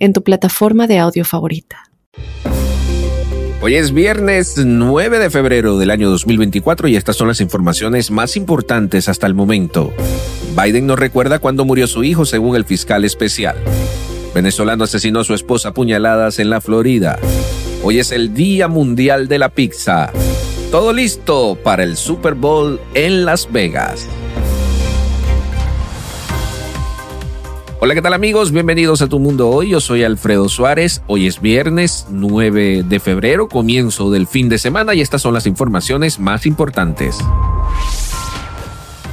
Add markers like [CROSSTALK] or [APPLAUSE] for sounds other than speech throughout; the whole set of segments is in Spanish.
en tu plataforma de audio favorita. Hoy es viernes 9 de febrero del año 2024 y estas son las informaciones más importantes hasta el momento. Biden no recuerda cuándo murió su hijo según el fiscal especial. Venezolano asesinó a su esposa a puñaladas en la Florida. Hoy es el Día Mundial de la Pizza. Todo listo para el Super Bowl en Las Vegas. Hola, ¿qué tal amigos? Bienvenidos a Tu Mundo Hoy. Yo soy Alfredo Suárez. Hoy es viernes 9 de febrero, comienzo del fin de semana y estas son las informaciones más importantes.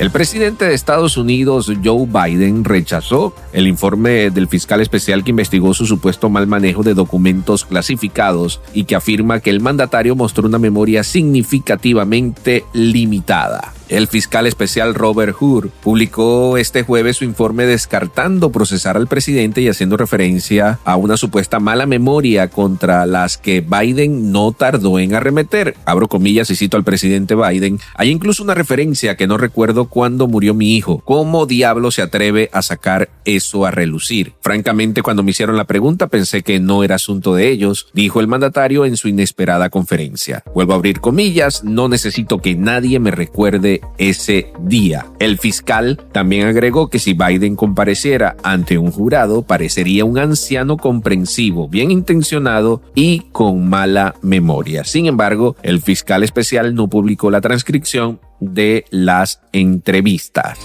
El presidente de Estados Unidos, Joe Biden, rechazó el informe del fiscal especial que investigó su supuesto mal manejo de documentos clasificados y que afirma que el mandatario mostró una memoria significativamente limitada. El fiscal especial Robert Hur publicó este jueves su informe descartando procesar al presidente y haciendo referencia a una supuesta mala memoria contra las que Biden no tardó en arremeter. Abro comillas y cito al presidente Biden. Hay incluso una referencia que no recuerdo cuándo murió mi hijo. ¿Cómo diablo se atreve a sacar eso a relucir? Francamente, cuando me hicieron la pregunta pensé que no era asunto de ellos, dijo el mandatario en su inesperada conferencia. Vuelvo a abrir comillas, no necesito que nadie me recuerde ese día. El fiscal también agregó que si Biden compareciera ante un jurado, parecería un anciano comprensivo, bien intencionado y con mala memoria. Sin embargo, el fiscal especial no publicó la transcripción de las entrevistas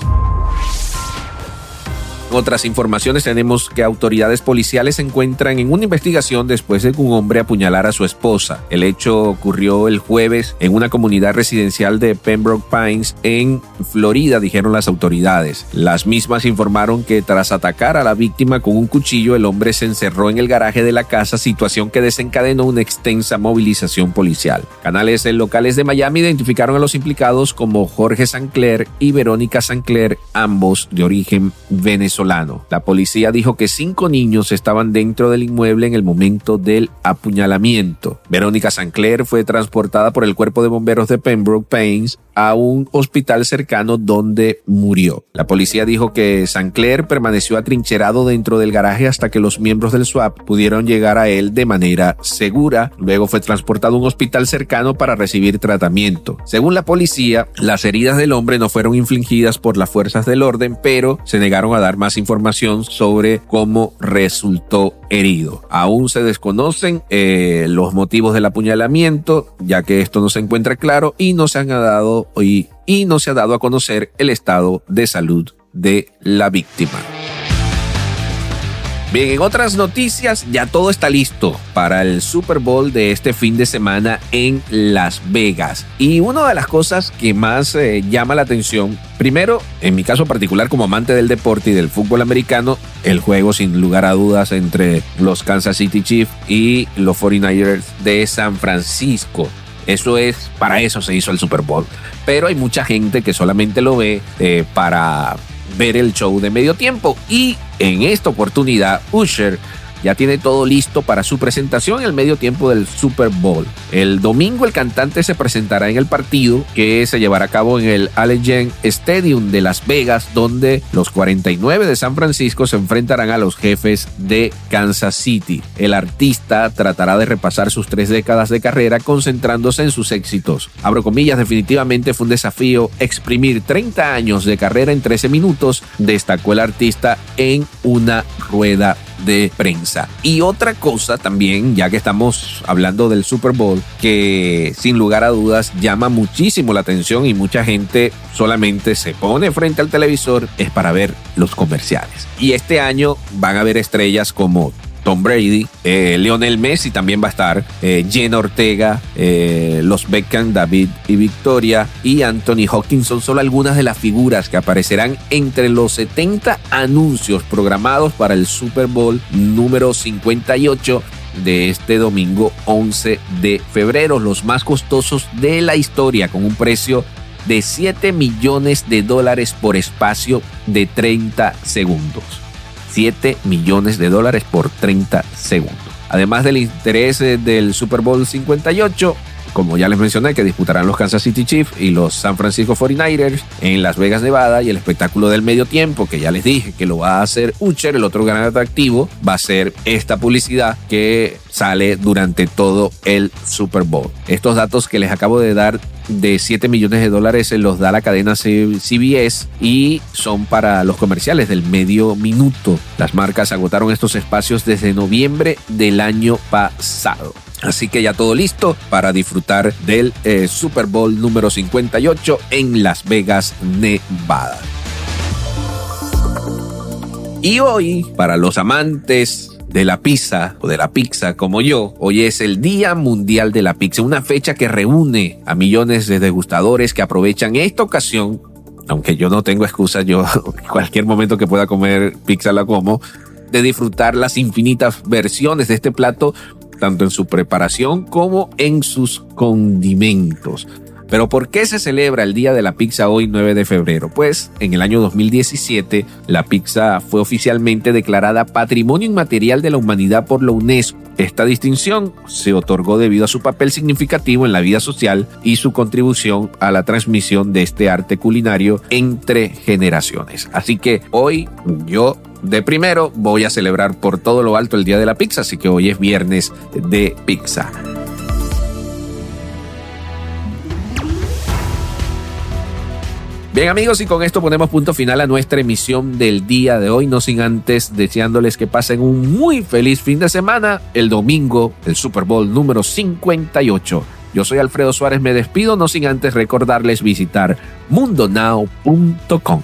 otras informaciones tenemos que autoridades policiales se encuentran en una investigación después de que un hombre apuñalara a su esposa. El hecho ocurrió el jueves en una comunidad residencial de Pembroke Pines en Florida, dijeron las autoridades. Las mismas informaron que tras atacar a la víctima con un cuchillo, el hombre se encerró en el garaje de la casa, situación que desencadenó una extensa movilización policial. Canales locales de Miami identificaron a los implicados como Jorge Sancler y Verónica Sancler, ambos de origen venezolano. La policía dijo que cinco niños estaban dentro del inmueble en el momento del apuñalamiento. Verónica Sancler fue transportada por el cuerpo de bomberos de Pembroke Pines a un hospital cercano donde murió. La policía dijo que Sancler permaneció atrincherado dentro del garaje hasta que los miembros del SWAP pudieron llegar a él de manera segura. Luego fue transportado a un hospital cercano para recibir tratamiento. Según la policía, las heridas del hombre no fueron infligidas por las fuerzas del orden, pero se negaron a dar más información sobre cómo resultó herido. Aún se desconocen eh, los motivos del apuñalamiento, ya que esto no se encuentra claro y no se han dado y, no se ha dado a conocer el estado de salud de la víctima. Bien, en otras noticias, ya todo está listo para el Super Bowl de este fin de semana en Las Vegas. Y una de las cosas que más eh, llama la atención, primero, en mi caso particular como amante del deporte y del fútbol americano, el juego sin lugar a dudas entre los Kansas City Chiefs y los 49ers de San Francisco. Eso es, para eso se hizo el Super Bowl. Pero hay mucha gente que solamente lo ve eh, para ver el show de medio tiempo. Y en esta oportunidad, Usher ya tiene todo listo para su presentación en el medio tiempo del Super Bowl. El domingo el cantante se presentará en el partido que se llevará a cabo en el Allegiant Stadium de Las Vegas, donde los 49 de San Francisco se enfrentarán a los jefes de Kansas City. El artista tratará de repasar sus tres décadas de carrera concentrándose en sus éxitos. Abro comillas, definitivamente fue un desafío exprimir 30 años de carrera en 13 minutos, destacó el artista en una rueda de prensa. Y otra cosa también, ya que estamos hablando del Super Bowl, que sin lugar a dudas llama muchísimo la atención y mucha gente solamente se pone frente al televisor es para ver los comerciales. Y este año van a haber estrellas como Tom Brady, eh, Lionel Messi también va a estar, eh, Jen Ortega, eh, los Beckham, David y Victoria y Anthony Hawkins son solo algunas de las figuras que aparecerán entre los 70 anuncios programados para el Super Bowl número 58 de este domingo 11 de febrero, los más costosos de la historia, con un precio de 7 millones de dólares por espacio de 30 segundos. 7 millones de dólares por 30 segundos. Además del interés eh, del Super Bowl 58, como ya les mencioné, que disputarán los Kansas City Chiefs y los San Francisco 49ers en Las Vegas, Nevada, y el espectáculo del medio tiempo, que ya les dije que lo va a hacer Ucher, el otro gran atractivo, va a ser esta publicidad que sale durante todo el Super Bowl. Estos datos que les acabo de dar de 7 millones de dólares se los da la cadena CBS y son para los comerciales del medio minuto. Las marcas agotaron estos espacios desde noviembre del año pasado. Así que ya todo listo para disfrutar del eh, Super Bowl número 58 en Las Vegas, Nevada. Y hoy, para los amantes de la pizza o de la pizza como yo, hoy es el Día Mundial de la Pizza, una fecha que reúne a millones de degustadores que aprovechan esta ocasión, aunque yo no tengo excusa, yo [LAUGHS] cualquier momento que pueda comer pizza la como, de disfrutar las infinitas versiones de este plato tanto en su preparación como en sus condimentos. Pero ¿por qué se celebra el Día de la Pizza hoy 9 de febrero? Pues en el año 2017 la pizza fue oficialmente declarada Patrimonio Inmaterial de la Humanidad por la UNESCO. Esta distinción se otorgó debido a su papel significativo en la vida social y su contribución a la transmisión de este arte culinario entre generaciones. Así que hoy yo de primero voy a celebrar por todo lo alto el Día de la Pizza, así que hoy es viernes de pizza. Bien amigos, y con esto ponemos punto final a nuestra emisión del día de hoy, no sin antes deseándoles que pasen un muy feliz fin de semana, el domingo, el Super Bowl número 58. Yo soy Alfredo Suárez, me despido, no sin antes recordarles visitar mundonow.com.